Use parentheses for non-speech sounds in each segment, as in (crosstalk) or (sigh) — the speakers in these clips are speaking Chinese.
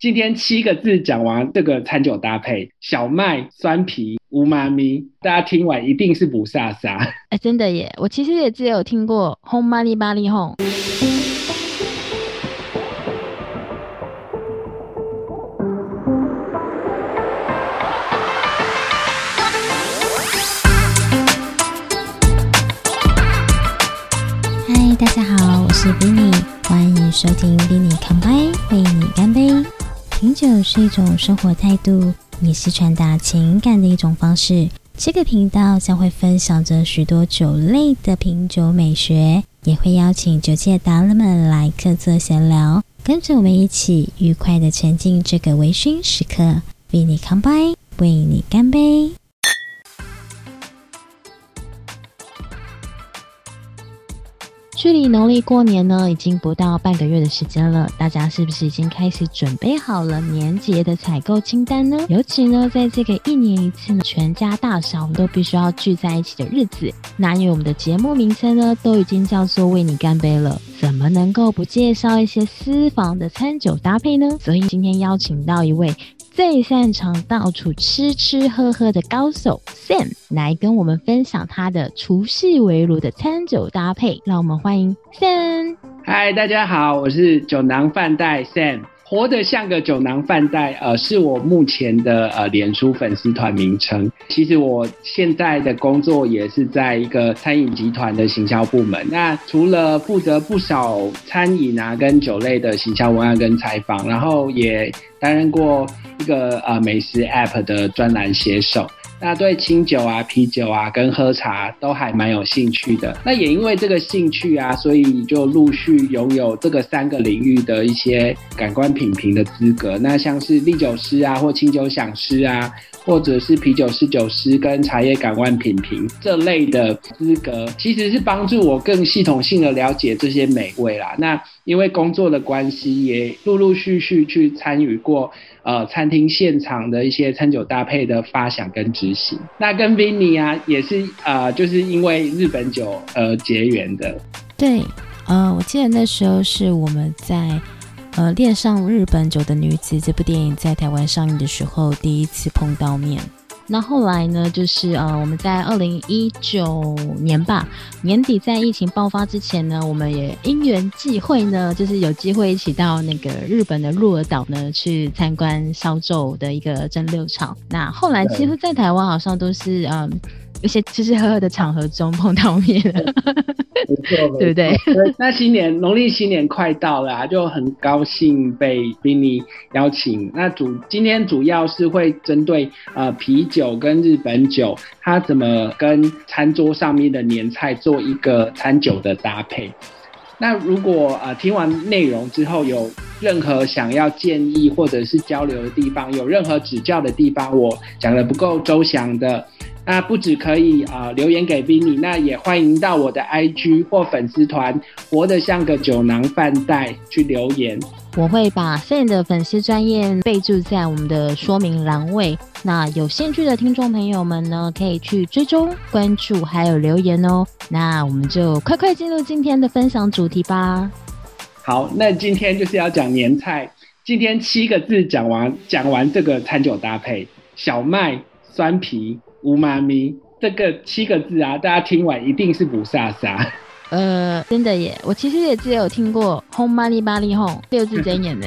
今天七个字讲完这个餐酒搭配，小麦酸皮乌妈咪，大家听完一定是不飒飒。哎，真的耶！我其实也只有听过轰玛丽巴利轰。嗨，大家好，我是 Vinny，欢迎收听 Vinny 康杯，为你干杯。品酒是一种生活态度，也是传达情感的一种方式。这个频道将会分享着许多酒类的品酒美学，也会邀请酒界达人们来客座闲聊，跟着我们一起愉快地沉浸这个微醺时刻。为你干杯，为你干杯。距离农历过年呢，已经不到半个月的时间了。大家是不是已经开始准备好了年节的采购清单呢？尤其呢，在这个一年一次呢，全家大小都必须要聚在一起的日子，那因为我们的节目名称呢，都已经叫做为你干杯了，怎么能够不介绍一些私房的餐酒搭配呢？所以今天邀请到一位。最擅长到处吃吃喝喝的高手 Sam 来跟我们分享他的厨师围炉的餐酒搭配，让我们欢迎 Sam。嗨，大家好，我是酒囊饭袋 Sam。活得像个酒囊饭袋，呃，是我目前的呃脸书粉丝团名称。其实我现在的工作也是在一个餐饮集团的行销部门。那除了负责不少餐饮啊跟酒类的行销文案跟采访，然后也担任过一个呃美食 App 的专栏写手。那对清酒啊、啤酒啊跟喝茶都还蛮有兴趣的。那也因为这个兴趣啊，所以就陆续拥有这个三个领域的一些感官品评的资格。那像是利酒师啊，或清酒讲师啊。或者是啤酒侍酒师跟茶叶感官品评这类的资格，其实是帮助我更系统性的了解这些美味啦。那因为工作的关系，也陆陆续续去参与过呃餐厅现场的一些餐酒搭配的发想跟执行。那跟 Vinny 啊，也是呃就是因为日本酒而结缘的。对，呃，我记得那时候是我们在。呃，恋上日本酒的女子这部电影在台湾上映的时候，第一次碰到面。那后来呢，就是呃，我们在二零一九年吧，年底在疫情爆发之前呢，我们也因缘际会呢，就是有机会一起到那个日本的鹿儿岛呢，去参观烧酒的一个蒸馏厂。那后来几乎在台湾好像都是嗯。一些吃吃喝喝的场合中碰到面了，(laughs) 对不对？那新年农历新年快到了，就很高兴被 Vinny 邀请。那主今天主要是会针对呃啤酒跟日本酒，它怎么跟餐桌上面的年菜做一个餐酒的搭配。那如果呃听完内容之后有任何想要建议或者是交流的地方，有任何指教的地方，我讲的不够周详的。那不止可以啊留言给 Vinny，那也欢迎到我的 IG 或粉丝团“活得像个酒囊饭袋”去留言。我会把 Sam 的粉丝专业备注在我们的说明栏位。那有兴趣的听众朋友们呢，可以去追踪、关注还有留言哦。那我们就快快进入今天的分享主题吧。好，那今天就是要讲年菜。今天七个字讲完，讲完这个餐酒搭配：小麦、酸皮。乌妈咪这个七个字啊，大家听完一定是不飒飒。呃，真的耶，我其实也只有听过“轰玛丽巴利轰”六字真言呢。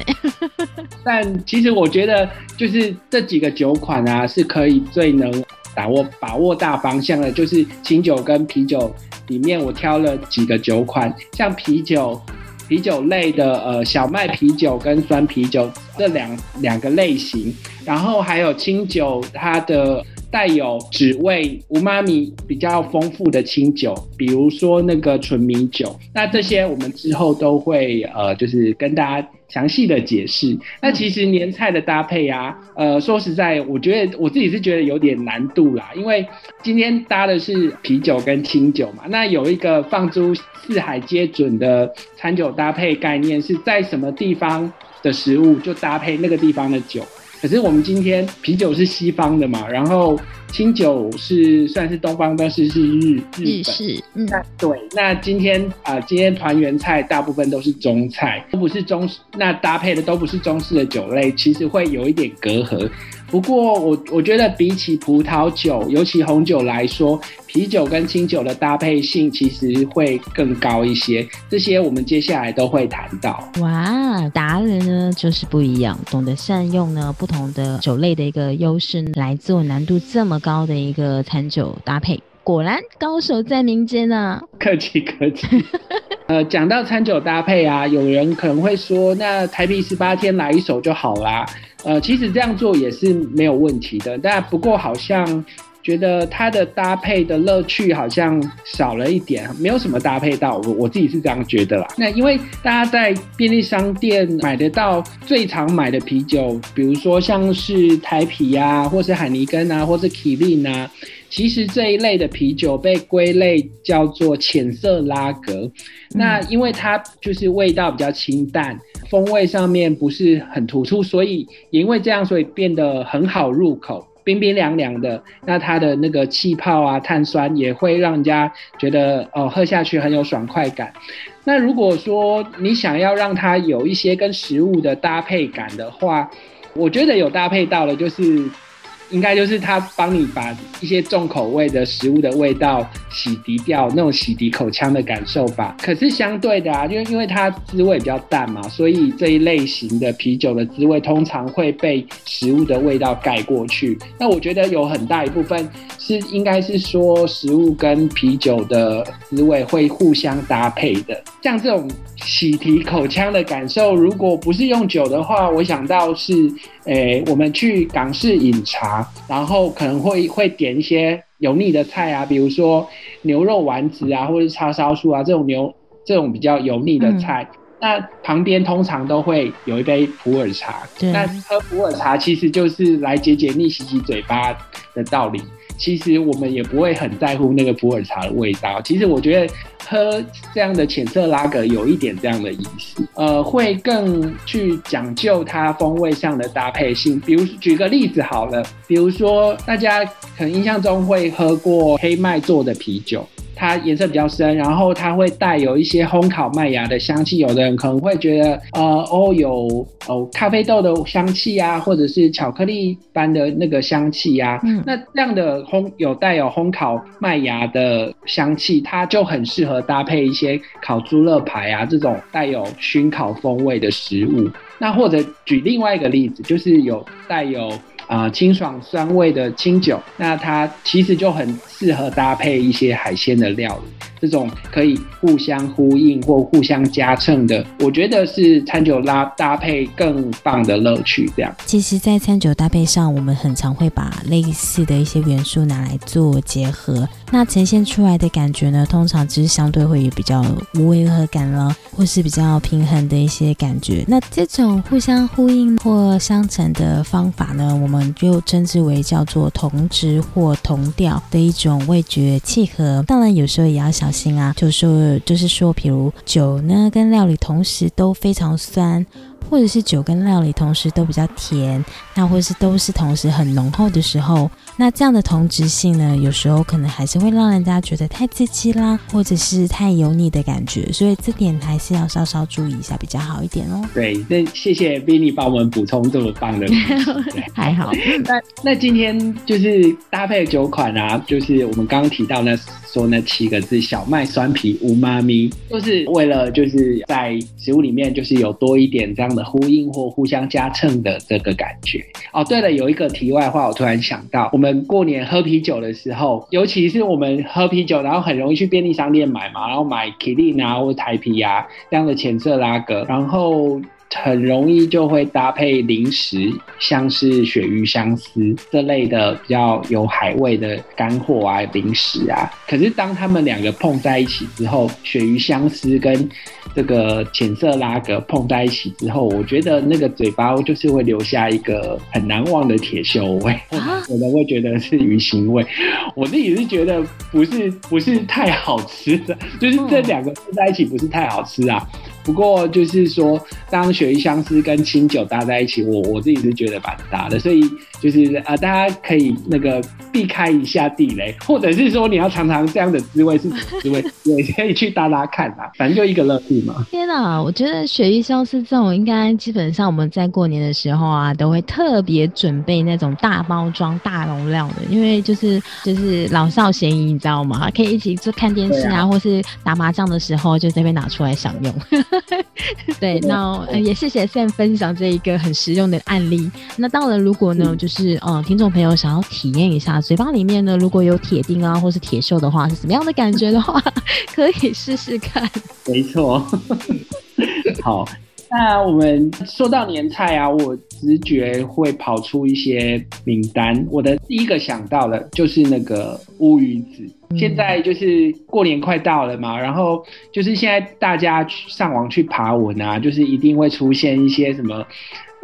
(laughs) 但其实我觉得，就是这几个酒款啊，是可以最能把握把握大方向的。就是清酒跟啤酒里面，我挑了几个酒款，像啤酒、啤酒类的，呃，小麦啤酒跟酸啤酒这两两个类型，然后还有清酒，它的。带有脂味、无妈咪比较丰富的清酒，比如说那个纯米酒，那这些我们之后都会呃，就是跟大家详细的解释。那其实年菜的搭配啊，呃，说实在，我觉得我自己是觉得有点难度啦，因为今天搭的是啤酒跟清酒嘛，那有一个放诸四海皆准的餐酒搭配概念，是在什么地方的食物就搭配那个地方的酒。可是我们今天啤酒是西方的嘛，然后清酒是算是东方，但是是日日式。嗯，那对，那今天啊，今天团圆菜大部分都是中菜，都不是中，那搭配的都不是中式的酒类，其实会有一点隔阂。不过我我觉得比起葡萄酒，尤其红酒来说，啤酒跟清酒的搭配性其实会更高一些。这些我们接下来都会谈到。哇，达人呢就是不一样，懂得善用呢不同的酒类的一个优势来做难度这么高的一个餐酒搭配。果然高手在民间啊！客气客气。(laughs) 呃，讲到餐酒搭配啊，有人可能会说，那台啤十八天来一手就好啦。呃，其实这样做也是没有问题的，但不过好像觉得它的搭配的乐趣好像少了一点，没有什么搭配到，我我自己是这样觉得啦。那因为大家在便利商店买得到最常买的啤酒，比如说像是台啤啊，或是海尼根啊，或是麒麟啊，其实这一类的啤酒被归类叫做浅色拉格。那因为它就是味道比较清淡。风味上面不是很突出，所以也因为这样，所以变得很好入口，冰冰凉凉的。那它的那个气泡啊、碳酸也会让人家觉得哦，喝下去很有爽快感。那如果说你想要让它有一些跟食物的搭配感的话，我觉得有搭配到了，就是。应该就是他帮你把一些重口味的食物的味道洗涤掉，那种洗涤口腔的感受吧。可是相对的啊，就因为它滋味比较淡嘛，所以这一类型的啤酒的滋味通常会被食物的味道盖过去。那我觉得有很大一部分是应该是说食物跟啤酒的滋味会互相搭配的。像这种洗涤口腔的感受，如果不是用酒的话，我想到是。诶，我们去港式饮茶，然后可能会会点一些油腻的菜啊，比如说牛肉丸子啊，或者是叉烧酥啊这种牛这种比较油腻的菜。那旁边通常都会有一杯普洱茶。那喝普洱茶其实就是来解解腻、洗洗嘴巴的道理。其实我们也不会很在乎那个普洱茶的味道。其实我觉得喝这样的浅色拉格有一点这样的意思，呃，会更去讲究它风味上的搭配性。比如举个例子好了，比如说大家可能印象中会喝过黑麦做的啤酒。它颜色比较深，然后它会带有一些烘烤麦芽的香气。有的人可能会觉得，呃，哦，有哦咖啡豆的香气啊，或者是巧克力般的那个香气呀。嗯，那这样的烘有带有烘烤麦芽的香气，它就很适合搭配一些烤猪肋排啊这种带有熏烤风味的食物。那或者举另外一个例子，就是有带有。啊，清爽酸味的清酒，那它其实就很适合搭配一些海鲜的料理。这种可以互相呼应或互相加衬的，我觉得是餐酒拉搭配更棒的乐趣。这样，其实，在餐酒搭配上，我们很常会把类似的一些元素拿来做结合，那呈现出来的感觉呢，通常只是相对会有比较无违和感了，或是比较平衡的一些感觉。那这种互相呼应或相乘的方法呢，我们就称之为叫做同质或同调的一种味觉契合。当然，有时候也要小。心啊，就是说，就是说，比如酒呢，跟料理同时都非常酸。或者是酒跟料理同时都比较甜，那或是都是同时很浓厚的时候，那这样的同质性呢，有时候可能还是会让人家觉得太刺激啦，或者是太油腻的感觉，所以这点还是要稍稍注意一下比较好一点哦。对，那谢谢 Vinny 帮我们补充这么棒的，还好。那那今天就是搭配的酒款啊，就是我们刚刚提到那说那七个字小麦酸皮无妈咪，就是为了就是在食物里面就是有多一点这样。的呼应或互相加衬的这个感觉哦。对了，有一个题外话，我突然想到，我们们过年喝啤酒的时候，尤其是我们喝啤酒，然后很容易去便利商店买嘛，然后买 k i l i n 啊或台啤啊这样的浅色拉格，然后。很容易就会搭配零食，像是鳕鱼香丝这类的比较有海味的干货啊，零食啊。可是当他们两个碰在一起之后，鳕鱼香丝跟这个浅色拉格碰在一起之后，我觉得那个嘴巴就是会留下一个很难忘的铁锈味，可能会觉得是鱼腥味。我自己是觉得不是不是太好吃的，就是这两个碰在一起不是太好吃啊。不过就是说，当鳕鱼香丝跟清酒搭在一起，我我自己是觉得蛮搭的，所以就是呃，大家可以那个避开一下地雷，或者是说你要尝尝这样的滋味是什么滋味，(laughs) 也可以去搭搭看啊，反正就一个乐趣嘛。天哪，我觉得雪域消失这种应该基本上我们在过年的时候啊，都会特别准备那种大包装、大容量的，因为就是就是老少咸宜，你知道吗？可以一起做看电视啊，或是打麻将的时候就这边拿出来享用。(laughs) 对，那也谢谢 Sam 分享这一个很实用的案例。那当然，如果呢，就是呃，听众朋友想要体验一下嘴巴里面呢，如果有铁钉啊，或是铁锈的话，是什么样的感觉的话，(laughs) 可以试试看。没错。(laughs) 好，那我们说到年菜啊，我直觉会跑出一些名单。我的第一个想到的就是那个乌鱼子。现在就是过年快到了嘛，然后就是现在大家上网去爬文啊，就是一定会出现一些什么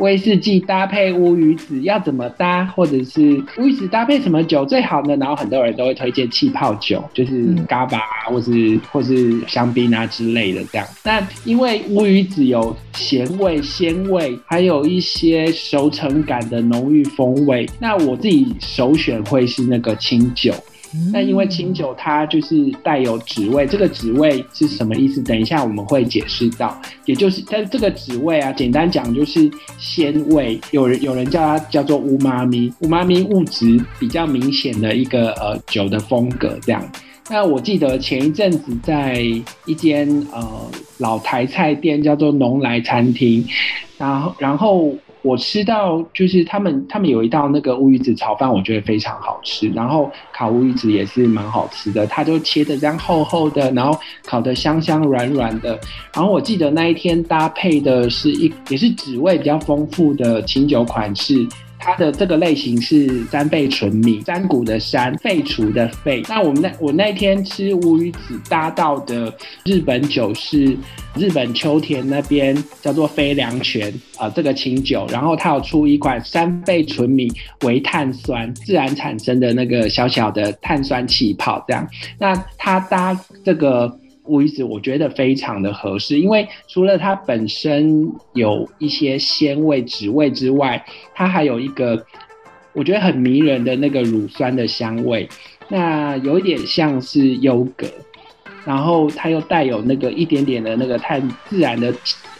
威士忌搭配乌鱼子要怎么搭，或者是乌鱼子搭配什么酒最好呢？然后很多人都会推荐气泡酒，就是嘎巴啊或是或是香槟啊之类的这样。那因为乌鱼子有咸味、鲜味，还有一些熟成感的浓郁风味，那我自己首选会是那个清酒。那因为清酒它就是带有脂味，这个脂味是什么意思？等一下我们会解释到，也就是但这个脂味啊，简单讲就是鲜味，有人有人叫它叫做乌妈咪，乌妈咪物质比较明显的一个呃酒的风格这样。那我记得前一阵子在一间呃老台菜店叫做农来餐厅，然后然后。我吃到就是他们他们有一道那个乌鱼子炒饭，我觉得非常好吃。然后烤乌鱼子也是蛮好吃的，它就切的这样厚厚的，然后烤的香香软软的。然后我记得那一天搭配的是一也是滋味比较丰富的清酒款式。它的这个类型是三倍纯米，山谷的山，废除的废。那我们那我那天吃乌鱼子搭到的日本酒是日本秋田那边叫做飞良泉啊，这个清酒。然后它有出一款三倍纯米微碳酸自然产生的那个小小的碳酸气泡，这样。那它搭这个。乌鱼子我觉得非常的合适，因为除了它本身有一些鲜味、脂味之外，它还有一个我觉得很迷人的那个乳酸的香味，那有一点像是优格，然后它又带有那个一点点的那个碳自然的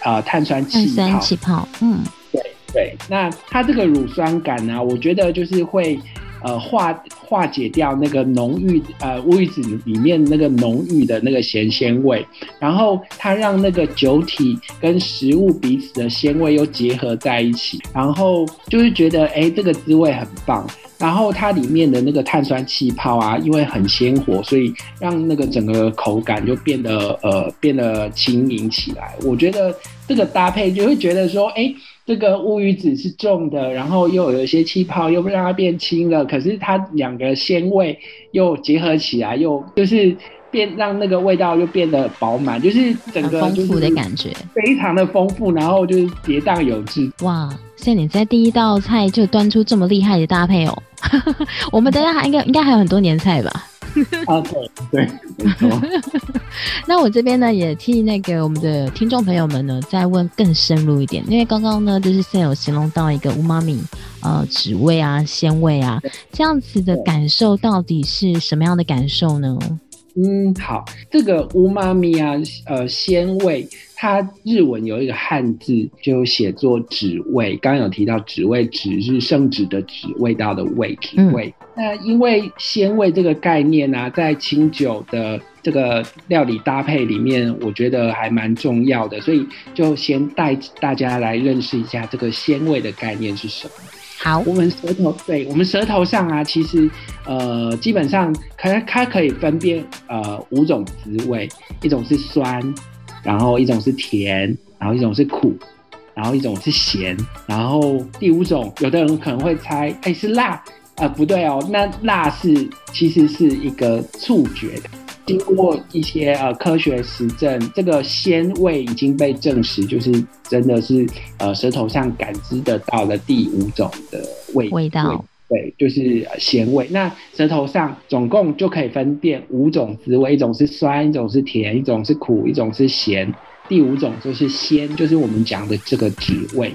啊碳酸气泡，碳酸气泡，嗯，对对，那它这个乳酸感呢，我觉得就是会。呃，化化解掉那个浓郁呃乌鱼子里面那个浓郁的那个咸鲜味，然后它让那个酒体跟食物彼此的鲜味又结合在一起，然后就是觉得哎，这个滋味很棒。然后它里面的那个碳酸气泡啊，因为很鲜活，所以让那个整个口感就变得呃变得轻盈起来。我觉得这个搭配就会觉得说，哎。这个乌鱼子是重的，然后又有一些气泡，又让它变轻了。可是它两个鲜味又结合起来，又就是变让那个味道又变得饱满，就是整个丰富的感觉，非常的丰富，然后就是跌宕有致。哇！现在你在第一道菜就端出这么厉害的搭配哦。(laughs) 我们等下还应该应该还有很多年菜吧？(laughs) 啊，对对，没错。(laughs) 那我这边呢，也替那个我们的听众朋友们呢，再问更深入一点，因为刚刚呢，就是现在有形容到一个乌妈咪，呃，脂味啊，鲜味啊，这样子的感受到底是什么样的感受呢？嗯，好，这个乌妈咪啊，呃，鲜味，它日文有一个汉字就写作脂味，刚刚有提到脂味，脂是圣旨的脂，味道的味，品味。那因为鲜味这个概念呢，在清酒的这个料理搭配里面，我觉得还蛮重要的，所以就先带大家来认识一下这个鲜味的概念是什么。好，我们舌头，对我们舌头上啊，其实呃，基本上可能它可以分辨呃五种滋味，一种是酸，然后一种是甜，然后一种是苦，然后一种是咸，然后第五种，有的人可能会猜，哎，是辣。啊，不对哦，那辣是其实是一个触觉的，经过一些呃科学实证，这个鲜味已经被证实，就是真的是呃舌头上感知得到的第五种的味味道，对，就是咸味。那舌头上总共就可以分辨五种滋味，一种是酸，一种是甜，一种是苦，一种是咸。第五种就是鲜，就是我们讲的这个滋味。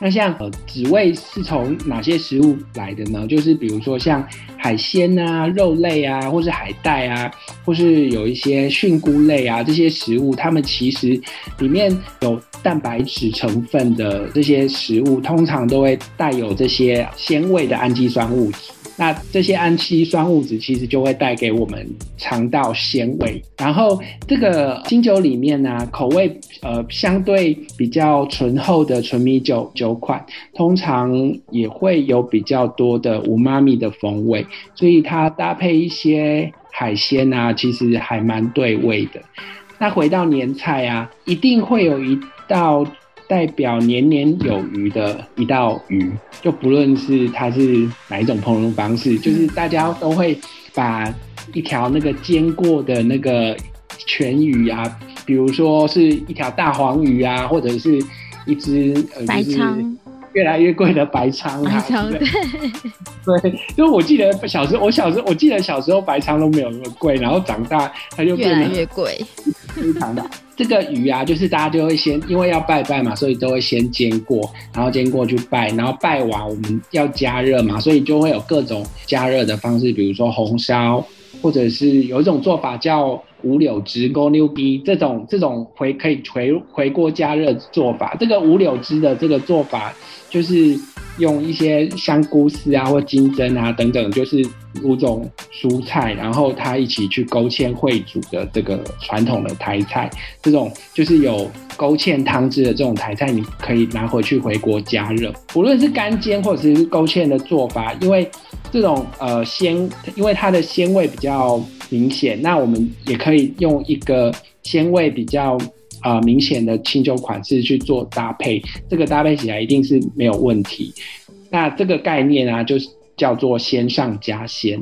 那像呃脂味是从哪些食物来的呢？就是比如说像海鲜啊、肉类啊，或是海带啊，或是有一些菌菇类啊这些食物，它们其实里面有蛋白质成分的这些食物，通常都会带有这些鲜味的氨基酸物质。那这些氨基酸物质其实就会带给我们肠道鲜味，然后这个清酒里面呢，口味呃相对比较醇厚的纯米酒酒款，通常也会有比较多的无妈咪的风味，所以它搭配一些海鲜啊，其实还蛮对味的。那回到年菜啊，一定会有一道。代表年年有余的一道鱼，就不论是它是哪一种烹饪方式，就是大家都会把一条那个煎过的那个全鱼啊，比如说是一条大黄鱼啊，或者是一只白鲳，越来越贵的白鲳啊，对，对，因为我记得小时候，我小时候我记得小时候白鲳都没有那么贵，然后长大它就越来越贵，非常的。这个鱼啊，就是大家就会先，因为要拜拜嘛，所以都会先煎过，然后煎过去拜，然后拜完我们要加热嘛，所以就会有各种加热的方式，比如说红烧，或者是有一种做法叫五柳汁 g o n 逼这种这种回可以回回锅加热做法。这个五柳汁的这个做法，就是用一些香菇丝啊或金针啊等等，就是。五种蔬菜，然后它一起去勾芡烩煮的这个传统的台菜，这种就是有勾芡汤汁的这种台菜，你可以拿回去回锅加热。无论是干煎或者是勾芡的做法，因为这种呃鲜，因为它的鲜味比较明显，那我们也可以用一个鲜味比较呃明显的清酒款式去做搭配，这个搭配起来一定是没有问题。那这个概念啊，就是。叫做先上加鲜，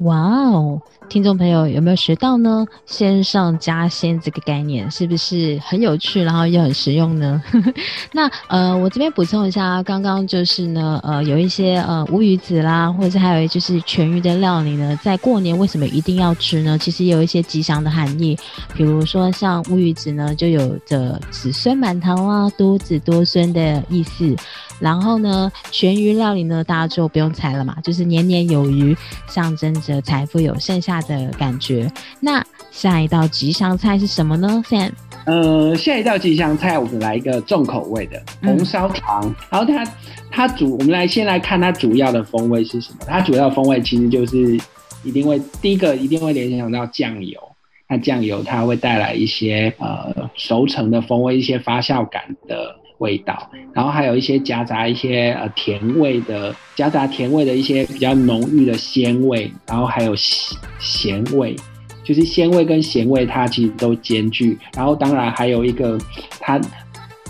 哇哦！听众朋友有没有学到呢？先上加鲜这个概念是不是很有趣，然后又很实用呢？(laughs) 那呃，我这边补充一下，刚刚就是呢，呃，有一些呃乌鱼子啦，或者是还有就是全鱼的料理呢，在过年为什么一定要吃呢？其实有一些吉祥的含义，比如说像乌鱼子呢，就有着子孙满堂啊、多子多孙的意思。然后呢，全鱼料理呢，大家就不用猜了嘛，就是年年有余，象征着财富有剩下的感觉。那下一道吉祥菜是什么呢？Sam？呃，下一道吉祥菜，我们来一个重口味的红烧糖。然后它它主，我们来先来看它主要的风味是什么？它主要风味其实就是一定会第一个一定会联想到酱油。那酱油它会带来一些呃熟成的风味，一些发酵感的。味道，然后还有一些夹杂一些呃甜味的，夹杂甜味的一些比较浓郁的鲜味，然后还有咸咸味，就是鲜味跟咸味它其实都兼具，然后当然还有一个它。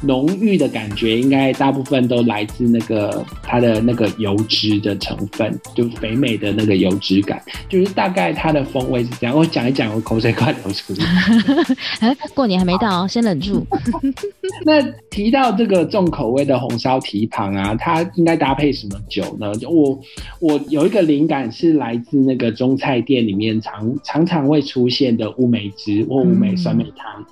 浓郁的感觉应该大部分都来自那个它的那个油脂的成分，就肥美的那个油脂感，就是大概它的风味是这样。我讲一讲，我口水快流出来。哎，(laughs) 过年还没到，先忍住。(laughs) 那提到这个重口味的红烧蹄膀啊，它应该搭配什么酒呢？我我有一个灵感是来自那个中菜店里面常常常会出现的乌梅汁或乌梅酸梅汤。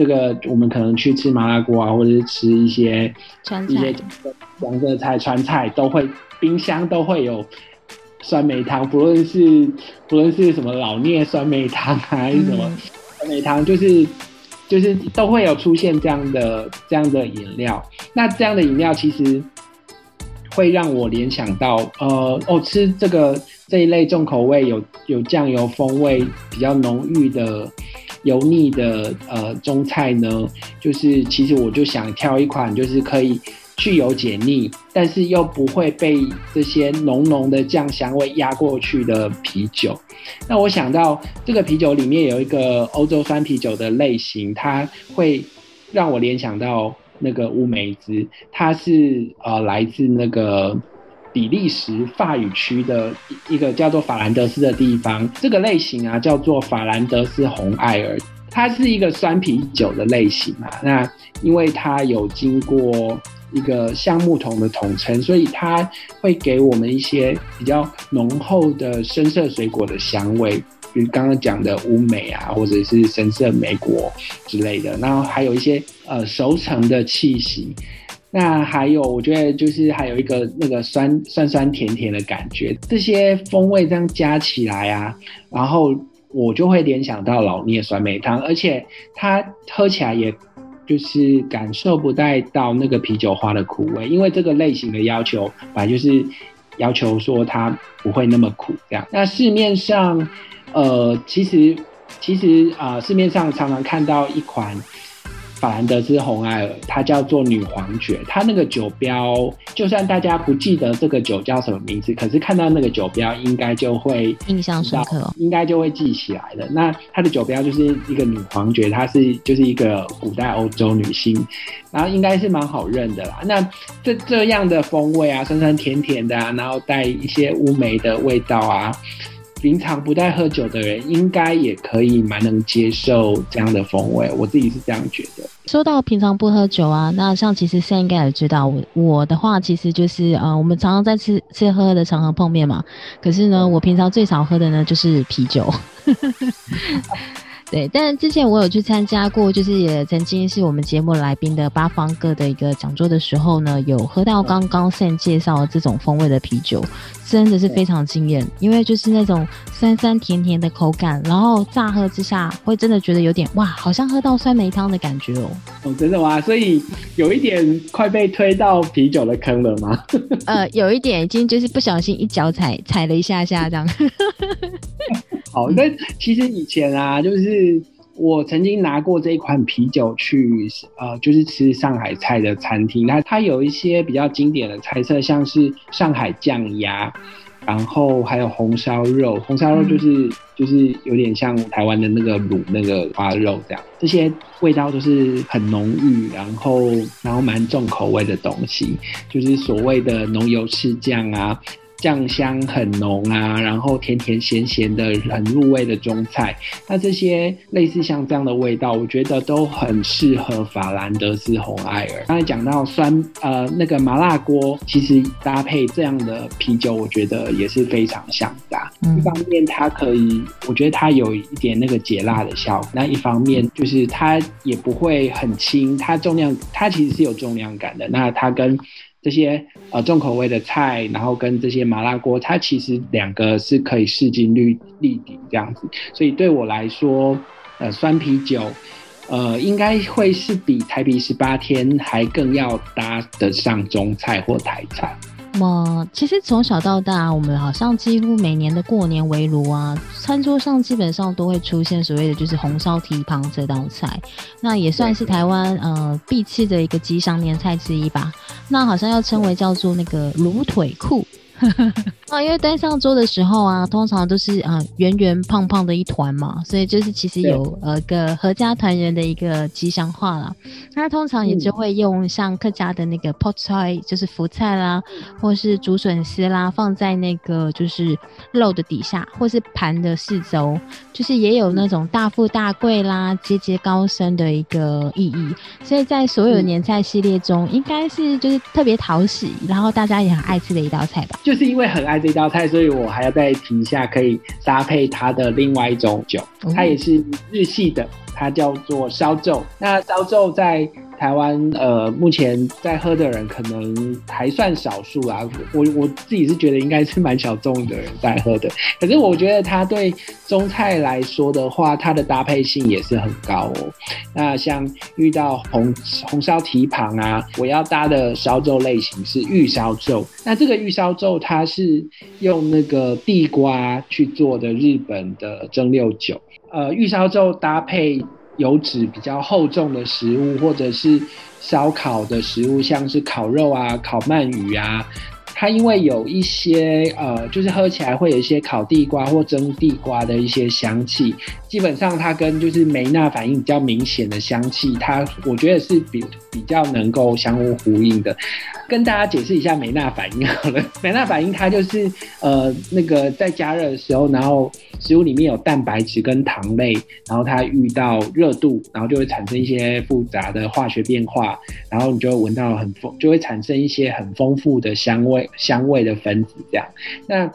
这个我们可能去吃麻辣锅啊，或者是吃一些一些黄色菜、川菜，都会冰箱都会有酸梅汤，不论是不论是什么老聂酸梅汤还是什么酸梅汤，就是就是都会有出现这样的这样的饮料。那这样的饮料其实会让我联想到，呃，哦，吃这个这一类重口味、有有酱油风味比较浓郁的。油腻的呃中菜呢，就是其实我就想挑一款，就是可以去油解腻，但是又不会被这些浓浓的酱香味压过去的啤酒。那我想到这个啤酒里面有一个欧洲酸啤酒的类型，它会让我联想到那个乌梅子，它是呃来自那个。比利时法语区的一个叫做法兰德斯的地方，这个类型啊叫做法兰德斯红艾尔，它是一个酸啤酒的类型啊。那因为它有经过一个橡木桶的统称，所以它会给我们一些比较浓厚的深色水果的香味。比如刚刚讲的乌梅啊，或者是深色莓果之类的，然后还有一些呃熟成的气息。那还有，我觉得就是还有一个那个酸酸酸甜甜的感觉，这些风味这样加起来啊，然后我就会联想到老聂酸梅汤，而且它喝起来也就是感受不带到那个啤酒花的苦味，因为这个类型的要求本来就是要求说它不会那么苦这样。那市面上，呃，其实其实啊，市面上常常看到一款。法兰德斯红艾尔，它叫做女皇爵。它那个酒标，就算大家不记得这个酒叫什么名字，可是看到那个酒标，应该就会印象深刻，应该就会记起来的。那它的酒标就是一个女皇爵，她是就是一个古代欧洲女性，然后应该是蛮好认的啦。那这这样的风味啊，酸酸甜甜的啊，然后带一些乌梅的味道啊。平常不太喝酒的人，应该也可以蛮能接受这样的风味。我自己是这样觉得。说到平常不喝酒啊，那像其实现在应该也知道，我我的话其实就是呃，我们常常在吃吃喝喝的场合碰面嘛。可是呢，我平常最少喝的呢就是啤酒。(laughs) 对，但之前我有去参加过，就是也曾经是我们节目来宾的八方哥的一个讲座的时候呢，有喝到刚刚 Sam 介绍的这种风味的啤酒，真的是非常惊艳，因为就是那种酸酸甜甜的口感，然后乍喝之下会真的觉得有点哇，好像喝到酸梅汤的感觉哦。哦，真的吗？所以有一点快被推到啤酒的坑了吗？(laughs) 呃，有一点已经就是不小心一脚踩踩了一下下这样。(laughs) 好，那其实以前啊，就是我曾经拿过这一款啤酒去，呃，就是吃上海菜的餐厅，那它有一些比较经典的菜色，像是上海酱鸭，然后还有红烧肉，红烧肉就是就是有点像台湾的那个卤那个花肉这样，这些味道都是很浓郁，然后然后蛮重口味的东西，就是所谓的浓油赤酱啊。酱香很浓啊，然后甜甜咸咸的，很入味的中菜。那这些类似像这样的味道，我觉得都很适合法兰德斯红艾尔。刚才讲到酸呃那个麻辣锅，其实搭配这样的啤酒，我觉得也是非常相搭。一方面它可以，我觉得它有一点那个解辣的效果；那一方面就是它也不会很轻，它重量它其实是有重量感的。那它跟这些呃重口味的菜，然后跟这些麻辣锅，它其实两个是可以势均力力敌这样子，所以对我来说，呃酸啤酒，呃应该会是比台啤十八天还更要搭得上中菜或台菜。么，其实从小到大，我们好像几乎每年的过年围炉啊，餐桌上基本上都会出现所谓的就是红烧蹄膀这道菜，那也算是台湾呃必吃的一个吉祥年菜之一吧。那好像要称为叫做那个卤腿裤。(laughs) 啊，因为端上桌的时候啊，通常都是啊圆圆胖胖的一团嘛，所以就是其实有呃个合家团圆的一个吉祥话啦。那通常也就会用像客家的那个 pot 菜，就是福菜啦，或是竹笋丝啦，放在那个就是肉的底下，或是盘的四周，就是也有那种大富大贵啦、节节高升的一个意义。所以在所有年菜系列中，应该是就是特别讨喜，然后大家也很爱吃的一道菜吧。就是因为很爱这道菜，所以我还要再提一下，可以搭配它的另外一种酒，它也是日系的，它叫做烧酎。那烧酎在台湾呃，目前在喝的人可能还算少数啊。我我自己是觉得应该是蛮小众的人在喝的。可是我觉得它对中菜来说的话，它的搭配性也是很高哦。那像遇到红红烧蹄膀啊，我要搭的烧粥类型是玉烧粥。那这个玉烧粥它是用那个地瓜去做的日本的蒸馏酒。呃，玉烧粥搭配。油脂比较厚重的食物，或者是烧烤的食物，像是烤肉啊、烤鳗鱼啊，它因为有一些呃，就是喝起来会有一些烤地瓜或蒸地瓜的一些香气，基本上它跟就是梅纳反应比较明显的香气，它我觉得是比比较能够相互呼应的。跟大家解释一下梅纳反应好了，(laughs) 梅纳反应它就是呃那个在加热的时候，然后食物里面有蛋白质跟糖类，然后它遇到热度，然后就会产生一些复杂的化学变化，然后你就会闻到很丰，就会产生一些很丰富的香味香味的分子这样。那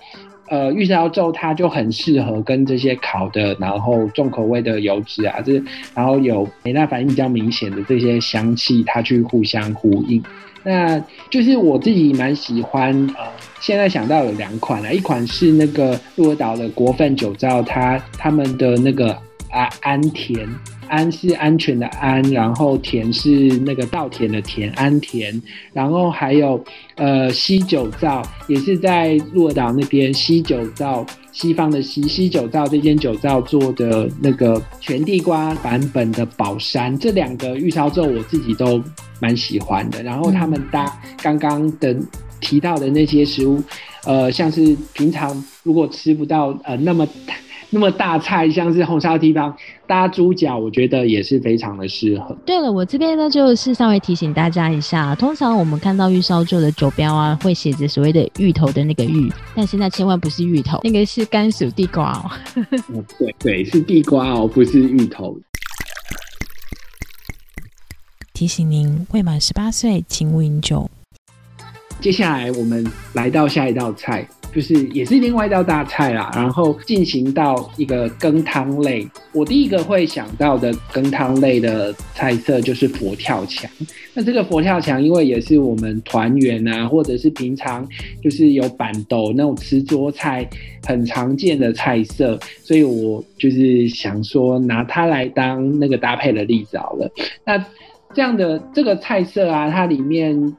呃玉烧粥它就很适合跟这些烤的，然后重口味的油脂啊，这然后有梅纳反应比较明显的这些香气，它去互相呼应。那就是我自己蛮喜欢，呃，现在想到有两款啊，一款是那个鹿儿岛的国份酒造，它他们的那个啊安田。安是安全的安，然后田是那个稻田的田，安田。然后还有呃西九灶，也是在鹿儿岛那边西九灶，西方的西西九灶这间酒造做的那个全地瓜版本的宝山，这两个玉烧粥我自己都蛮喜欢的。然后他们搭刚刚的提到的那些食物，呃，像是平常如果吃不到呃那么。那么大菜像是红烧蹄膀搭猪脚，我觉得也是非常的适合。对了，我这边呢就是稍微提醒大家一下，通常我们看到玉烧做的酒标啊，会写着所谓的芋头的那个芋，但是那千万不是芋头，那个是甘薯地瓜哦。对对，是地瓜哦，不是芋头。提醒您，未满十八岁请勿饮酒。接下来我们来到下一道菜。就是也是另外一道大菜啦，然后进行到一个羹汤类。我第一个会想到的羹汤类的菜色就是佛跳墙。那这个佛跳墙，因为也是我们团圆啊，或者是平常就是有板豆那种吃桌菜很常见的菜色，所以我就是想说拿它来当那个搭配的例子好了。那这样的这个菜色啊，它里面。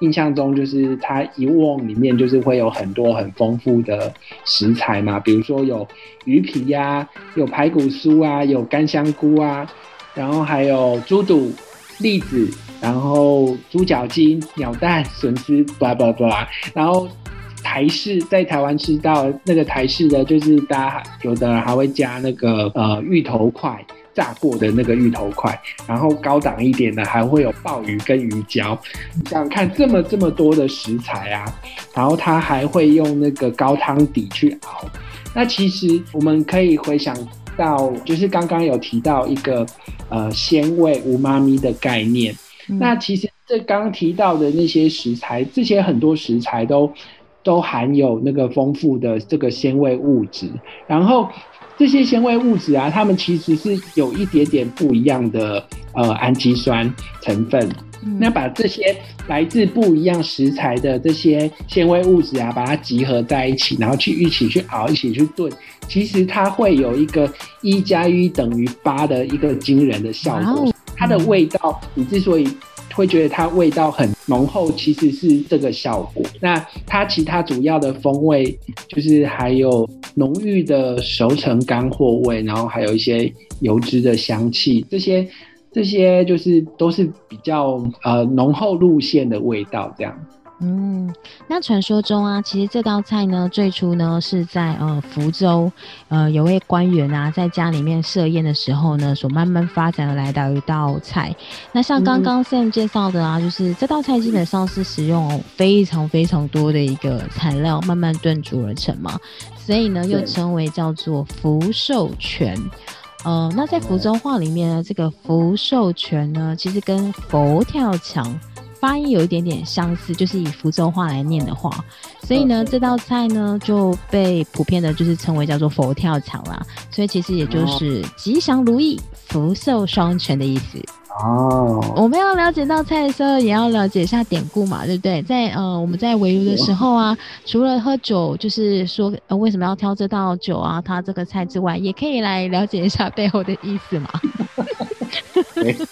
印象中就是它一瓮里面就是会有很多很丰富的食材嘛，比如说有鱼皮呀，有排骨酥啊，有干香菇啊，然后还有猪肚、栗子，然后猪脚筋、鸟蛋、笋丝，巴拉巴拉，然后台式在台湾吃到那个台式的就是大家有的还会加那个呃芋头块。炸过的那个芋头块，然后高档一点的还会有鲍鱼跟鱼胶。你想看这么这么多的食材啊，然后它还会用那个高汤底去熬。那其实我们可以回想到，就是刚刚有提到一个呃鲜味无妈咪的概念。那其实这刚刚提到的那些食材，这些很多食材都都含有那个丰富的这个鲜味物质，然后。这些纤维物质啊，它们其实是有一点点不一样的呃氨基酸成分。那把这些来自不一样食材的这些纤维物质啊，把它集合在一起，然后去一起去熬，一起去炖，其实它会有一个一加一等于八的一个惊人的效果。它的味道，你之所以。会觉得它味道很浓厚，其实是这个效果。那它其他主要的风味就是还有浓郁的熟成干货味，然后还有一些油脂的香气，这些这些就是都是比较呃浓厚路线的味道这样。嗯，那传说中啊，其实这道菜呢，最初呢是在呃福州，呃有位官员啊，在家里面设宴的时候呢，所慢慢发展而来的一道菜。那像刚刚 Sam 介绍的啊，就是这道菜基本上是使用非常非常多的一个材料慢慢炖煮而成嘛，所以呢又称为叫做福寿全。呃，那在福州话里面呢，这个福寿全呢，其实跟佛跳墙。发音有一点点相似，就是以福州话来念的话，所以呢，这道菜呢就被普遍的就是称为叫做佛跳墙啦。所以其实也就是吉祥如意、福寿双全的意思。哦，我们要了解到菜的时候，也要了解一下典故嘛，对不对？在呃，我们在围炉的时候啊，除了喝酒，就是说呃为什么要挑这道酒啊，它这个菜之外，也可以来了解一下背后的意思嘛。(laughs)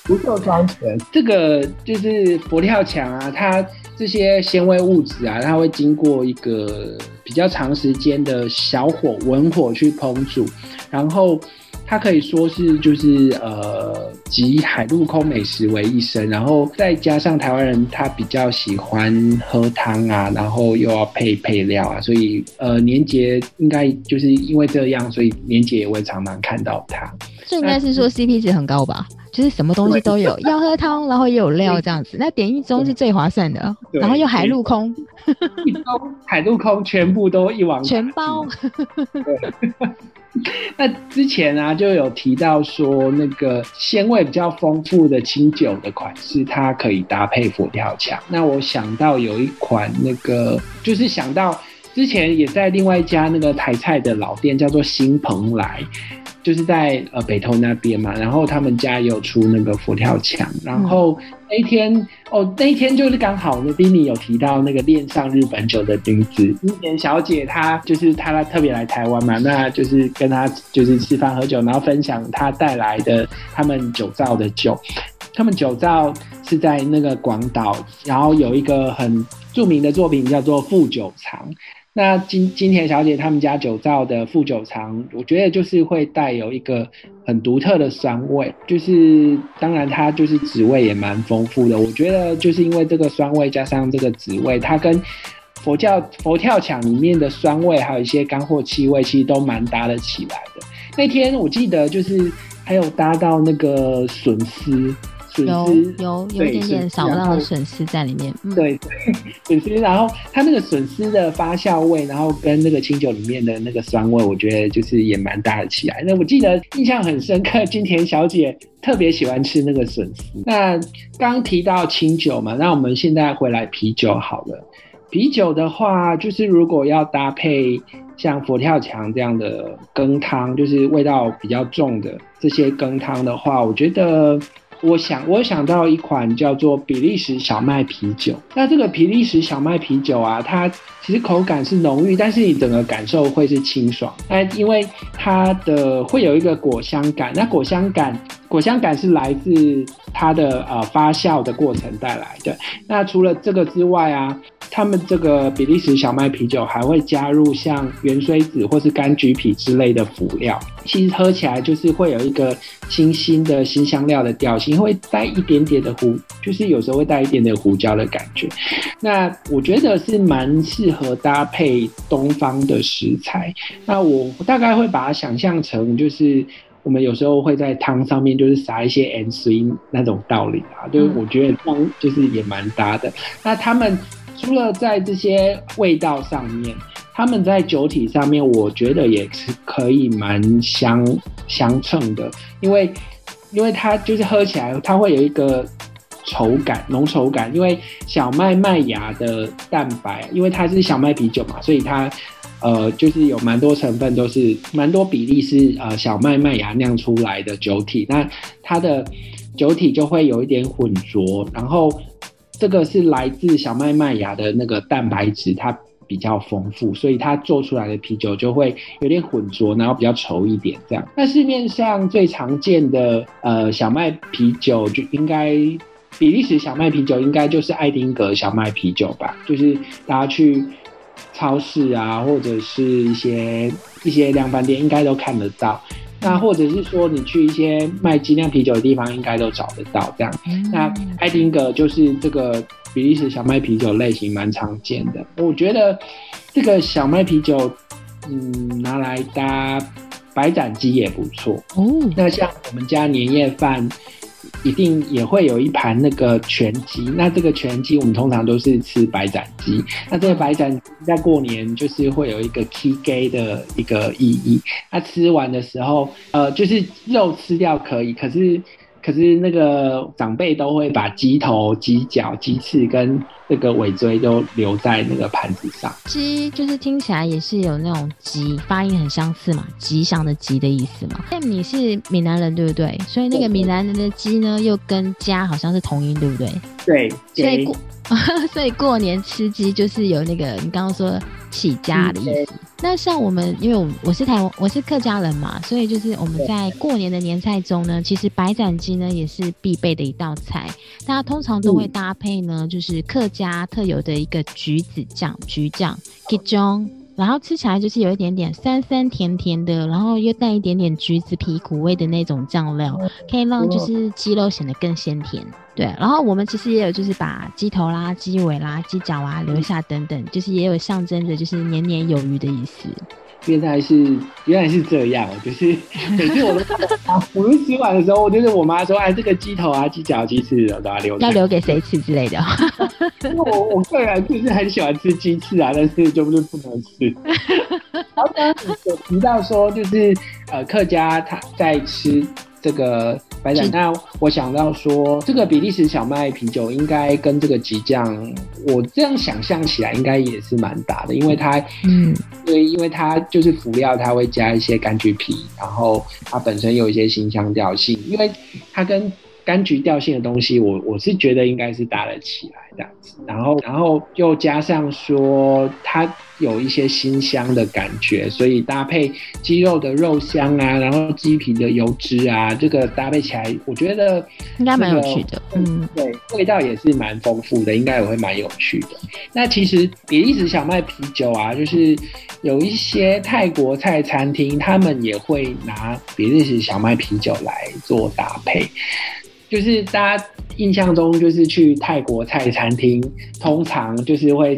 不受双全，这个就是佛跳墙啊，它这些纤维物质啊，它会经过一个比较长时间的小火文火去烹煮，然后它可以说是就是呃集海陆空美食为一身，然后再加上台湾人他比较喜欢喝汤啊，然后又要配配料啊，所以呃年节应该就是因为这样，所以年节也会常常看到它。这应该是说 CP 值很高吧？就是什么东西都有，要喝汤，然后也有料这样子。那点一盅是最划算的，然后又海陆空，一 (laughs) 盅海陆空全部都一网 (laughs) 全包。(laughs) 那之前啊就有提到说，那个鲜味比较丰富的清酒的款式，它可以搭配佛跳墙。那我想到有一款那个，就是想到。之前也在另外一家那个台菜的老店，叫做新蓬莱。就是在呃北投那边嘛，然后他们家有出那个佛跳墙，然后那一天哦那一天就是刚好那 Vinny 有提到那个恋上日本酒的女子一年小姐，她就是她特别来台湾嘛，那就是跟她就是吃饭喝酒，然后分享她带来的他们酒造的酒，他们酒造是在那个广岛，然后有一个很著名的作品叫做富酒藏。那金金田小姐他们家酒造的富酒藏，我觉得就是会带有一个很独特的酸味，就是当然它就是滋味也蛮丰富的。我觉得就是因为这个酸味加上这个滋味，它跟佛教佛跳墙里面的酸味还有一些干货气味，其实都蛮搭得起来的。那天我记得就是还有搭到那个笋丝。有有有一点点少量的笋丝在里面，对笋丝，(laughs) 然后它那个笋丝的发酵味，然后跟那个清酒里面的那个酸味，我觉得就是也蛮搭得起来。那我记得印象很深刻，金田小姐特别喜欢吃那个笋丝。那刚提到清酒嘛，那我们现在回来啤酒好了。啤酒的话，就是如果要搭配像佛跳墙这样的羹汤，就是味道比较重的这些羹汤的话，我觉得。我想，我想到一款叫做比利时小麦啤酒。那这个比利时小麦啤酒啊，它其实口感是浓郁，但是你整个感受会是清爽。那因为它的会有一个果香感，那果香感，果香感是来自它的呃发酵的过程带来的。那除了这个之外啊。他们这个比利时小麦啤酒还会加入像原锥子或是柑橘皮之类的辅料，其实喝起来就是会有一个清新的新香料的调性，会带一点点的胡，就是有时候会带一点点胡椒的感觉。那我觉得是蛮适合搭配东方的食材。那我大概会把它想象成，就是我们有时候会在汤上面就是撒一些 N C 那种道理啊，就是我觉得汤就是也蛮搭的。那他们。除了在这些味道上面，他们在酒体上面，我觉得也是可以蛮相相称的，因为因为它就是喝起来，它会有一个稠感、浓稠感，因为小麦麦芽的蛋白，因为它是小麦啤酒嘛，所以它呃就是有蛮多成分都是蛮多比例是呃小麦麦芽酿出来的酒体，那它的酒体就会有一点混浊，然后。这个是来自小麦麦芽的那个蛋白质，它比较丰富，所以它做出来的啤酒就会有点浑浊，然后比较稠一点。这样，那市面上最常见的呃小麦啤酒就应该比利时小麦啤酒应该就是爱丁格小麦啤酒吧？就是大家去超市啊，或者是一些一些量贩店应该都看得到。那或者是说，你去一些卖精酿啤酒的地方，应该都找得到这样。那爱丁格就是这个比利时小麦啤酒类型蛮常见的。我觉得这个小麦啤酒，嗯，拿来搭白斩鸡也不错。哦，那像我们家年夜饭。一定也会有一盘那个全鸡，那这个全鸡我们通常都是吃白斩鸡，那这个白斩鸡在过年就是会有一个 K K 的一个意义，那吃完的时候，呃，就是肉吃掉可以，可是。可是那个长辈都会把鸡头、鸡脚、鸡翅跟那个尾椎都留在那个盘子上。鸡就是听起来也是有那种吉，发音很相似嘛，吉祥的吉的意思嘛。但你是闽南人对不对？所以那个闽南人的鸡呢，又跟家好像是同音对不对？对。所以过，(laughs) 所以过年吃鸡就是有那个你刚刚说起家的意思。那像我们，因为我我是台湾，我是客家人嘛，所以就是我们在过年的年菜中呢，其实白斩鸡呢也是必备的一道菜。大家通常都会搭配呢，就是客家特有的一个橘子酱，橘酱 k i j o n 然后吃起来就是有一点点酸酸甜甜的，然后又带一点点橘子皮苦味的那种酱料，可以让就是鸡肉显得更鲜甜。对，然后我们其实也有就是把鸡头啦、鸡尾啦、鸡脚啊留下等等，就是也有象征着就是年年有余的意思。原来是原来是这样，就是每次我都我们洗碗的时候，就是我妈说：“哎，这个鸡头啊、鸡脚、鸡翅都要留，要留给谁吃之类的。”我我个人就是很喜欢吃鸡翅啊，但是就是不能吃。然后刚刚有提到说，就是呃，客家他在吃这个白展，那我想到说，这个比利时小麦啤酒应该跟这个吉酱，我这样想象起来应该也是蛮搭的，因为它，嗯，因为因为它就是辅料，它会加一些柑橘皮，然后它本身有一些辛香调性，因为它跟柑橘调性的东西，我我是觉得应该是搭得起来这样子，然后然后又加上说它。有一些新香的感觉，所以搭配鸡肉的肉香啊，然后鸡皮的油脂啊，这个搭配起来，我觉得应该蛮有趣的。嗯，对，味道也是蛮丰富的，应该也会蛮有趣的。那其实比利时小麦啤酒啊，就是有一些泰国菜餐厅，他们也会拿比利时小麦啤酒来做搭配。就是大家印象中，就是去泰国菜餐厅，通常就是会。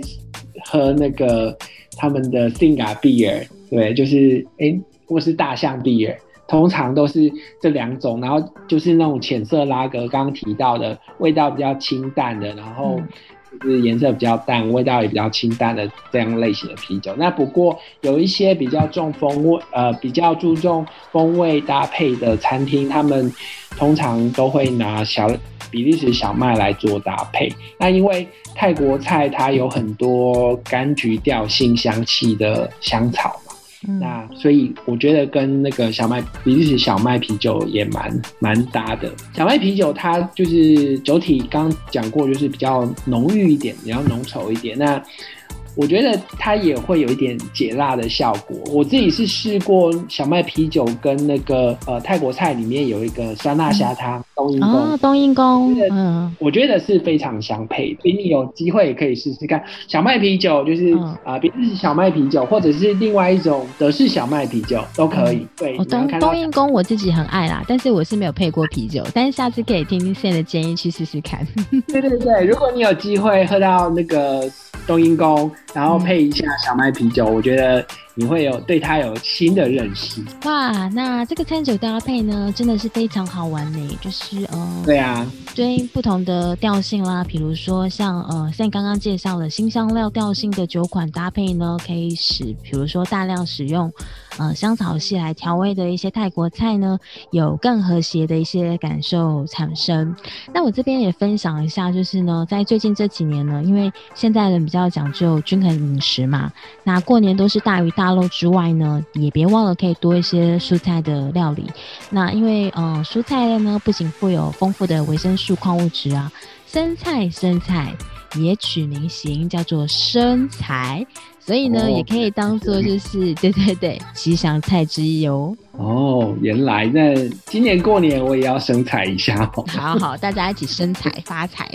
喝那个他们的 Singa beer，对，就是哎，或是大象 beer，通常都是这两种，然后就是那种浅色拉格，刚刚提到的味道比较清淡的，然后就是颜色比较淡，味道也比较清淡的这样类型的啤酒。那不过有一些比较重风味，呃，比较注重风味搭配的餐厅，他们通常都会拿小比利时小麦来做搭配。那因为泰国菜它有很多柑橘调性香气的香草嘛，那所以我觉得跟那个小麦比利时小麦啤酒也蛮蛮搭的。小麦啤酒它就是酒体刚讲过，就是比较浓郁一点，比较浓稠一点。那我觉得它也会有一点解辣的效果。我自己是试过小麦啤酒跟那个呃泰国菜里面有一个酸辣虾汤，冬阴功。冬阴功，嗯，我觉得是非常相配。所以你有机会也可以试试看小麦啤酒，就是啊，别是小麦啤酒，或者是另外一种德式小麦啤酒都可以。对，冬冬阴功我自己很爱啦，但是我是没有配过啤酒，但是下次可以听听现在的建议去试试看。对对对，如果你有机会喝到那个。冬阴功，然后配一下小麦啤酒，我觉得。你会有对它有新的认识哇！那这个餐酒搭配呢，真的是非常好玩呢。就是呃，对啊，对不同的调性啦，比如说像呃，像刚刚介绍的新香料调性的酒款搭配呢，可以使比如说大量使用呃香草系来调味的一些泰国菜呢，有更和谐的一些感受产生。那我这边也分享一下，就是呢，在最近这几年呢，因为现在人比较讲究均衡饮食嘛，那过年都是大鱼大。肉之外呢，也别忘了可以多一些蔬菜的料理。那因为呃，蔬菜类呢不仅富有丰富的维生素、矿物质啊，生菜生菜也取名型叫做生财，所以呢也可以当做就是 (laughs) 对对对吉祥菜之一哦。哦，原来那今年过年我也要生财一下哦。好好，(laughs) 大家一起生财发财。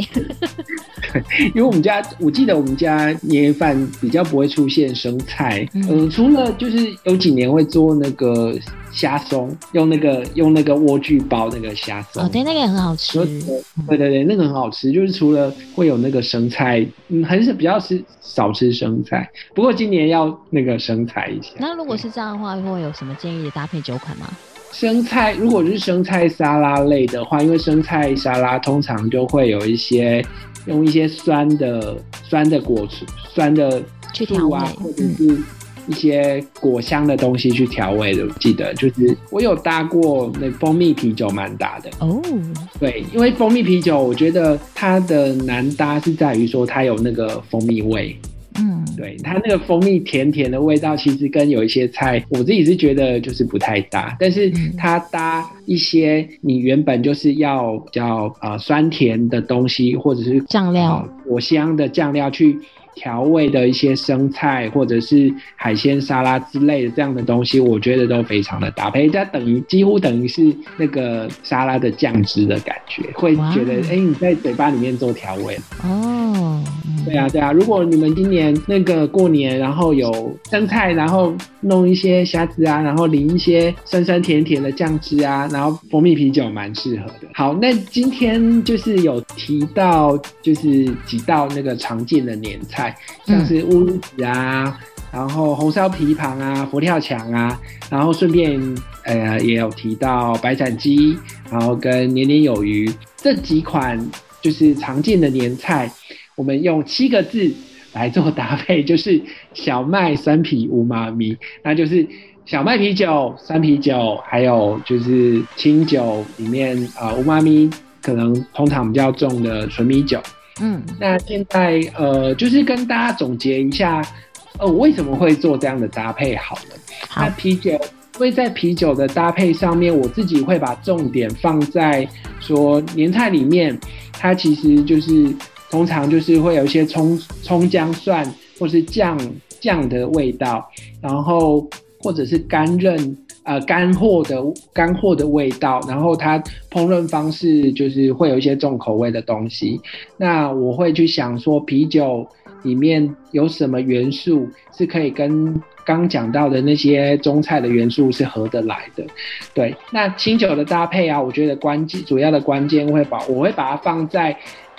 因为我们家，我记得我们家年夜饭比较不会出现生菜，嗯，除了就是有几年会做那个虾松，用那个用那个莴苣包那个虾松，哦，对，那个也很好吃。对对对，那个很好吃，就是除了会有那个生菜，嗯，还是比较吃少吃生菜。不过今年要那个生菜一些。那如果是这样的话，会有什么建议的搭配酒款吗？生菜，如果是生菜沙拉类的话，因为生菜沙拉通常就会有一些。用一些酸的酸的果醋、酸的醋啊，或者是一些果香的东西去调味的。记得就是我有搭过那蜂蜜啤酒，蛮搭的哦。对，因为蜂蜜啤酒，我觉得它的难搭是在于说它有那个蜂蜜味。嗯，对，它那个蜂蜜甜甜的味道，其实跟有一些菜，我自己是觉得就是不太搭。但是它搭一些你原本就是要叫呃酸甜的东西，或者是酱料、果香的酱料去。调味的一些生菜或者是海鲜沙拉之类的这样的东西，我觉得都非常的搭配，它等于几乎等于是那个沙拉的酱汁的感觉，会觉得哎你在嘴巴里面做调味哦。对啊对啊，如果你们今年那个过年，然后有生菜，然后弄一些虾子啊，然后淋一些酸酸甜甜的酱汁啊，然后蜂蜜啤酒蛮适合的。好，那今天就是有提到就是几道那个常见的年菜。像是乌鱼子啊，然后红烧蹄膀啊，佛跳墙啊，然后顺便呃也有提到白斩鸡，然后跟年年有余。这几款就是常见的年菜，我们用七个字来做搭配，就是小麦三皮乌妈咪，那就是小麦啤酒、酸啤酒，还有就是清酒里面啊，乌妈咪可能通常比较重的纯米酒。嗯，那现在呃，就是跟大家总结一下，呃，我为什么会做这样的搭配？好了，那啤酒会在啤酒的搭配上面，我自己会把重点放在说年菜里面，它其实就是通常就是会有一些葱、葱姜蒜或是酱酱的味道，然后。或者是干韧呃干货的干货的味道，然后它烹饪方式就是会有一些重口味的东西。那我会去想说，啤酒里面有什么元素是可以跟刚讲到的那些中菜的元素是合得来的？对，那清酒的搭配啊，我觉得关键主要的关键会把我会把它放在。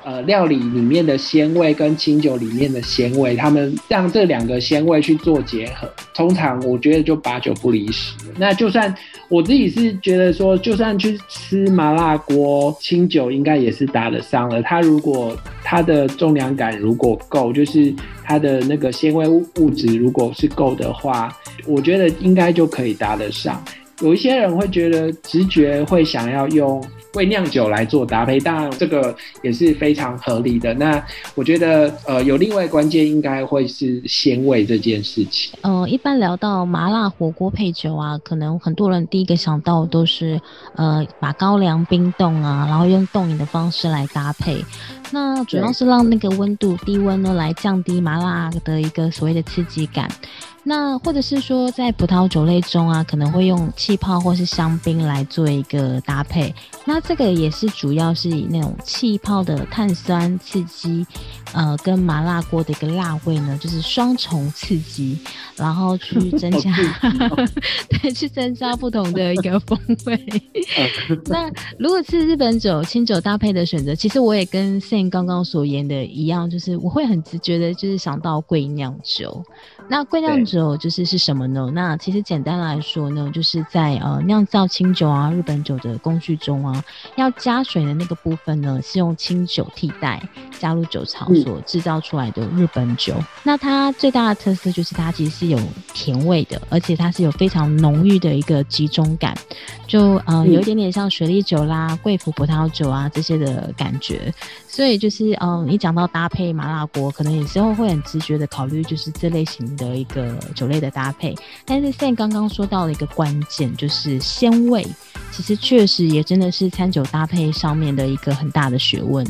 呃，料理里面的鲜味跟清酒里面的鲜味，他们让这两个鲜味去做结合，通常我觉得就八九不离十。那就算我自己是觉得说，就算去吃麻辣锅，清酒应该也是搭得上了。它如果它的重量感如果够，就是它的那个纤维物质如果是够的话，我觉得应该就可以搭得上。有一些人会觉得直觉会想要用。为酿酒来做搭配，当然这个也是非常合理的。那我觉得，呃，有另外关键应该会是鲜味这件事情。呃，一般聊到麻辣火锅配酒啊，可能很多人第一个想到都是，呃，把高粱冰冻啊，然后用冻饮的方式来搭配。那主要是让那个温度低温呢，来降低麻辣的一个所谓的刺激感。那或者是说，在葡萄酒类中啊，可能会用气泡或是香槟来做一个搭配。那这个也是主要是以那种气泡的碳酸刺激，呃，跟麻辣锅的一个辣味呢，就是双重刺激，然后去增 (laughs) 加，(laughs) 对，去增加不同的一个风味。(laughs) 那如果是日本酒、清酒搭配的选择，其实我也跟 Sam 刚刚所言的一样，就是我会很直觉的，就是想到贵酿酒。那贵酿酒就是是什么呢？那其实简单来说呢，就是在呃酿造清酒啊、日本酒的工序中啊，要加水的那个部分呢，是用清酒替代，加入酒槽所制造出来的日本酒。那它最大的特色就是它其实是有甜味的，而且它是有非常浓郁的一个集中感，就呃有一点点像雪莉酒啦、贵腐葡萄酒啊这些的感觉。所以就是嗯，你讲到搭配麻辣锅，可能有时候会很直觉的考虑就是这类型。的一个酒类的搭配，但是现在刚刚说到了一个关键，就是鲜味，其实确实也真的是餐酒搭配上面的一个很大的学问。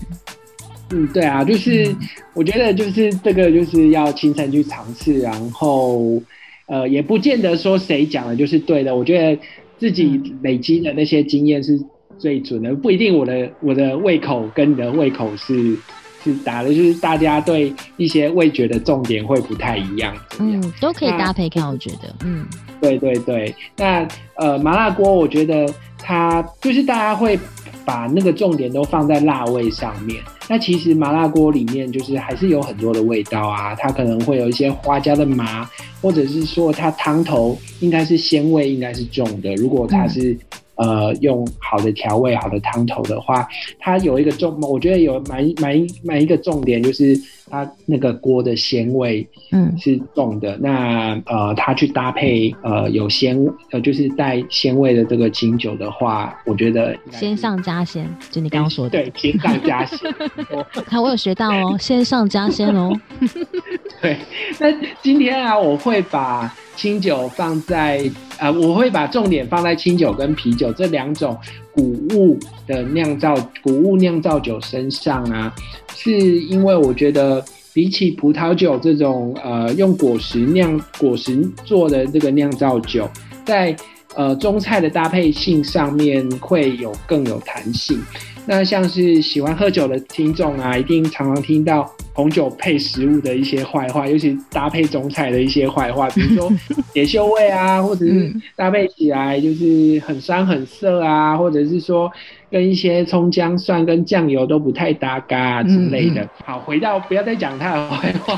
嗯，对啊，就是我觉得就是这个就是要亲身去尝试，然后呃，也不见得说谁讲的就是对的，我觉得自己累积的那些经验是最准的，不一定我的我的胃口跟你的胃口是。是打的，就是大家对一些味觉的重点会不太一样。嗯，都可以搭配看，我觉得。嗯，对对对。那呃，麻辣锅，我觉得它就是大家会把那个重点都放在辣味上面。那其实麻辣锅里面就是还是有很多的味道啊，它可能会有一些花椒的麻，或者是说它汤头应该是鲜味应该是重的。如果它是。呃，用好的调味、好的汤头的话，它有一个重，我觉得有蛮蛮蛮一个重点，就是它那个锅的鲜味，嗯，是重的。那呃，它去搭配呃有鲜呃就是带鲜味的这个清酒的话，我觉得先上加鲜，就你刚刚说的，对，先上加鲜。(laughs) 看我有学到哦，先上加鲜哦。(laughs) 对，那今天啊，我会把。清酒放在呃，我会把重点放在清酒跟啤酒这两种谷物的酿造谷物酿造酒身上啊，是因为我觉得比起葡萄酒这种呃用果实酿果实做的这个酿造酒，在呃中菜的搭配性上面会有更有弹性。那像是喜欢喝酒的听众啊，一定常常听到。红酒配食物的一些坏话，尤其搭配中菜的一些坏话，(laughs) 比如说铁锈味啊，或者是搭配起来就是很酸很涩啊，或者是说跟一些葱姜蒜跟酱油都不太搭嘎之类的。好，回到不要再讲它的坏话，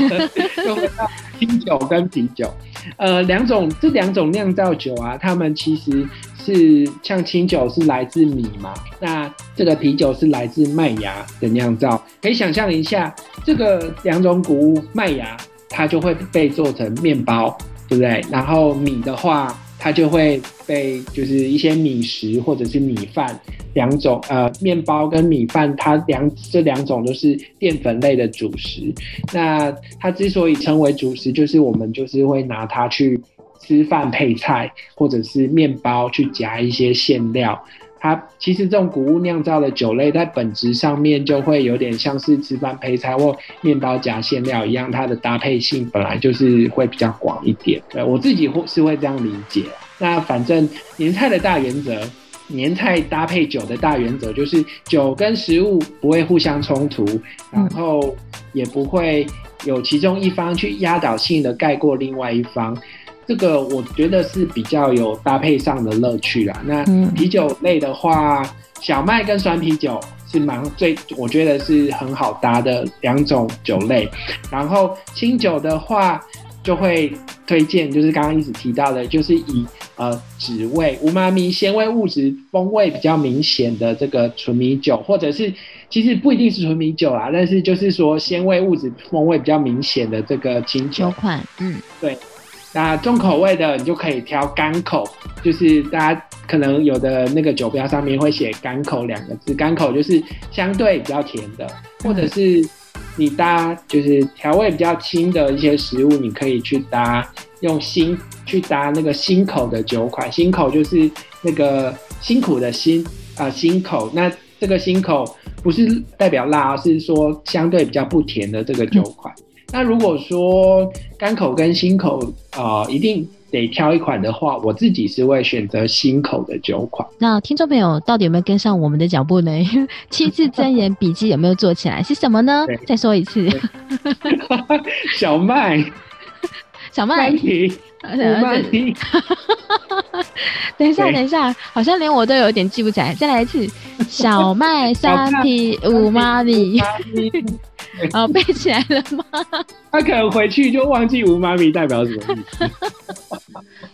就回到 (laughs) 清酒跟啤酒，呃，两种这两种酿造酒啊，他们其实。是像清酒是来自米嘛？那这个啤酒是来自麦芽的酿造。可以想象一下，这个两种谷物麦芽，它就会被做成面包，对不对？然后米的话，它就会被就是一些米食或者是米饭两种呃面包跟米饭，它两这两种都是淀粉类的主食。那它之所以称为主食，就是我们就是会拿它去吃饭配菜，或者是面包去夹一些馅料。它其实这种谷物酿造的酒类，在本质上面就会有点像是吃饭配菜或面包夹馅料一样，它的搭配性本来就是会比较广一点。对我自己会是会这样理解。那反正年菜的大原则，年菜搭配酒的大原则就是酒跟食物不会互相冲突，然后也不会有其中一方去压倒性的盖过另外一方。这个我觉得是比较有搭配上的乐趣啦。那啤酒类的话，小麦跟酸啤酒是蛮最，我觉得是很好搭的两种酒类。然后清酒的话，就会推荐就是刚刚一直提到的，就是以呃脂味、无妈咪、鲜味物质风味比较明显的这个纯米酒，或者是其实不一定是纯米酒啦，但是就是说鲜味物质风味比较明显的这个清酒款，嗯，对。那重口味的，你就可以挑干口，就是大家可能有的那个酒标上面会写“干口”两个字，干口就是相对比较甜的，或者是你搭就是调味比较轻的一些食物，你可以去搭用辛去搭那个辛口的酒款，辛口就是那个辛苦的辛啊辛口，那这个辛口不是代表辣，而是说相对比较不甜的这个酒款。那如果说干口跟新口啊，一定得挑一款的话，我自己是会选择新口的酒款。那听众朋友到底有没有跟上我们的脚步呢？(laughs) 七字真言笔记有没有做起来？是什么呢？再说一次，(laughs) 小麦，小麦。(laughs) 等一下，等一下，好像连我都有点记不起来。再来一次，小麦三皮五妈咪。哦，背起来了吗？他可能回去就忘记无妈咪代表什么意思。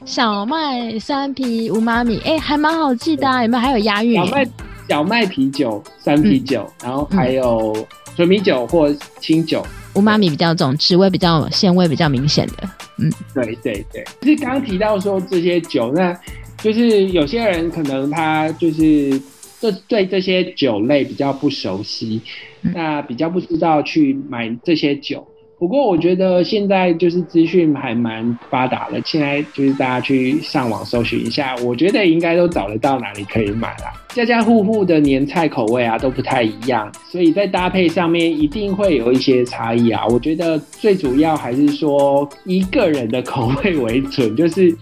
小麦三啤无妈咪，哎，还蛮好记的啊，有没有？还有押韵。小麦小麦啤酒、三啤酒，然后还有纯米酒或清酒。无妈咪比较重，滋味比较鲜味比较明显的。嗯，对对对。就是刚刚提到说这些酒，那就是有些人可能他就是这对这些酒类比较不熟悉。那比较不知道去买这些酒，不过我觉得现在就是资讯还蛮发达的，现在就是大家去上网搜寻一下，我觉得应该都找得到哪里可以买啦。家家户户的年菜口味啊都不太一样，所以在搭配上面一定会有一些差异啊。我觉得最主要还是说一个人的口味为准，(laughs) 就是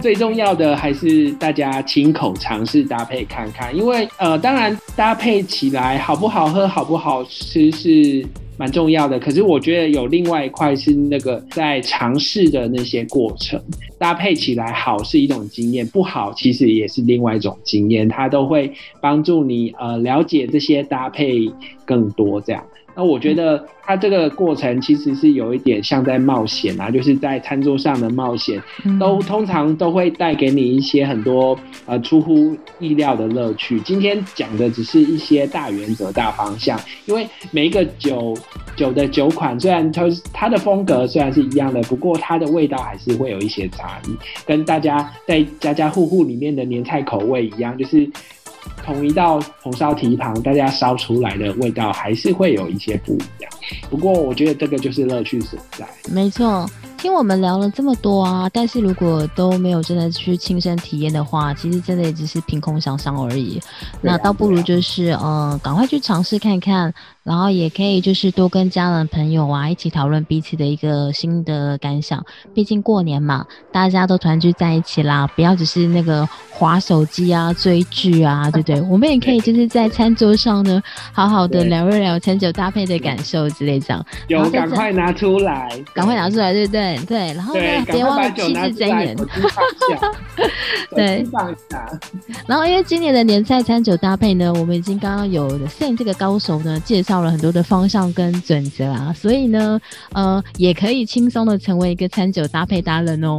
最重要的还是大家亲口尝试搭配看看，因为呃，当然搭配起来好不好喝、好不好吃是。蛮重要的，可是我觉得有另外一块是那个在尝试的那些过程搭配起来好是一种经验，不好其实也是另外一种经验，它都会帮助你呃了解这些搭配更多这样。那我觉得它这个过程其实是有一点像在冒险啊，就是在餐桌上的冒险，都通常都会带给你一些很多呃出乎意料的乐趣。今天讲的只是一些大原则、大方向，因为每一个酒酒的酒款虽然它它的风格虽然是一样的，不过它的味道还是会有一些差异，跟大家在家家户户里面的年菜口味一样，就是。同一道红烧蹄膀，大家烧出来的味道还是会有一些不一样。不过，我觉得这个就是乐趣所在。没错。听我们聊了这么多啊，但是如果都没有真的去亲身体验的话，其实真的也只是凭空想象而已。那倒不如就是呃，赶快去尝试看看，然后也可以就是多跟家人朋友啊一起讨论彼此的一个新的感想。毕竟过年嘛，大家都团聚在一起啦，不要只是那个划手机啊、追剧啊，对不对？我们也可以就是在餐桌上呢，好好的聊一聊餐酒搭配的感受之类这样。有，赶快拿出来，赶快拿出来，对不对？对，然后呢，别忘了七字真言。(laughs) 对，然后因为今年的年菜餐酒搭配呢，我们已经刚刚有 Sam 这个高手呢，介绍了很多的方向跟准则啊，所以呢，呃，也可以轻松的成为一个餐酒搭配达人哦。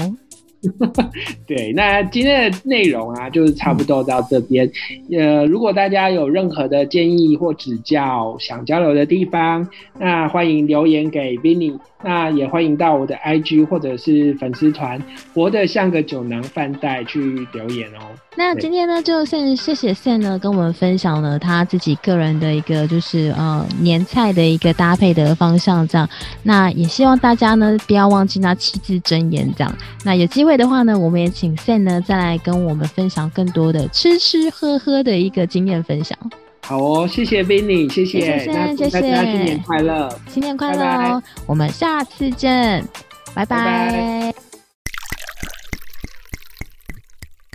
(laughs) 对，那今天的内容啊，就是差不多到这边。呃，如果大家有任何的建议或指教，想交流的地方，那欢迎留言给 Vinny。那也欢迎到我的 IG 或者是粉丝团，活得像个酒囊饭袋去留言哦。那今天呢，就先谢谢 Sam 呢，跟我们分享了他自己个人的一个就是呃年菜的一个搭配的方向，这样。那也希望大家呢不要忘记那七字真言，这样。那有机会的话呢，我们也请 Sam 呢再来跟我们分享更多的吃吃喝喝的一个经验分享。好哦，谢谢 Vinny，谢谢，谢谢，谢谢，新年快乐，新年快乐哦！我们下次见，拜拜。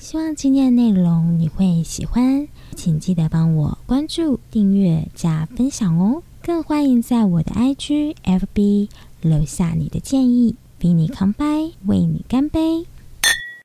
希望今天的内容你会喜欢，请记得帮我关注、订阅、加分享哦！更欢迎在我的 IG、FB 留下你的建议，比你 come by 为你干杯。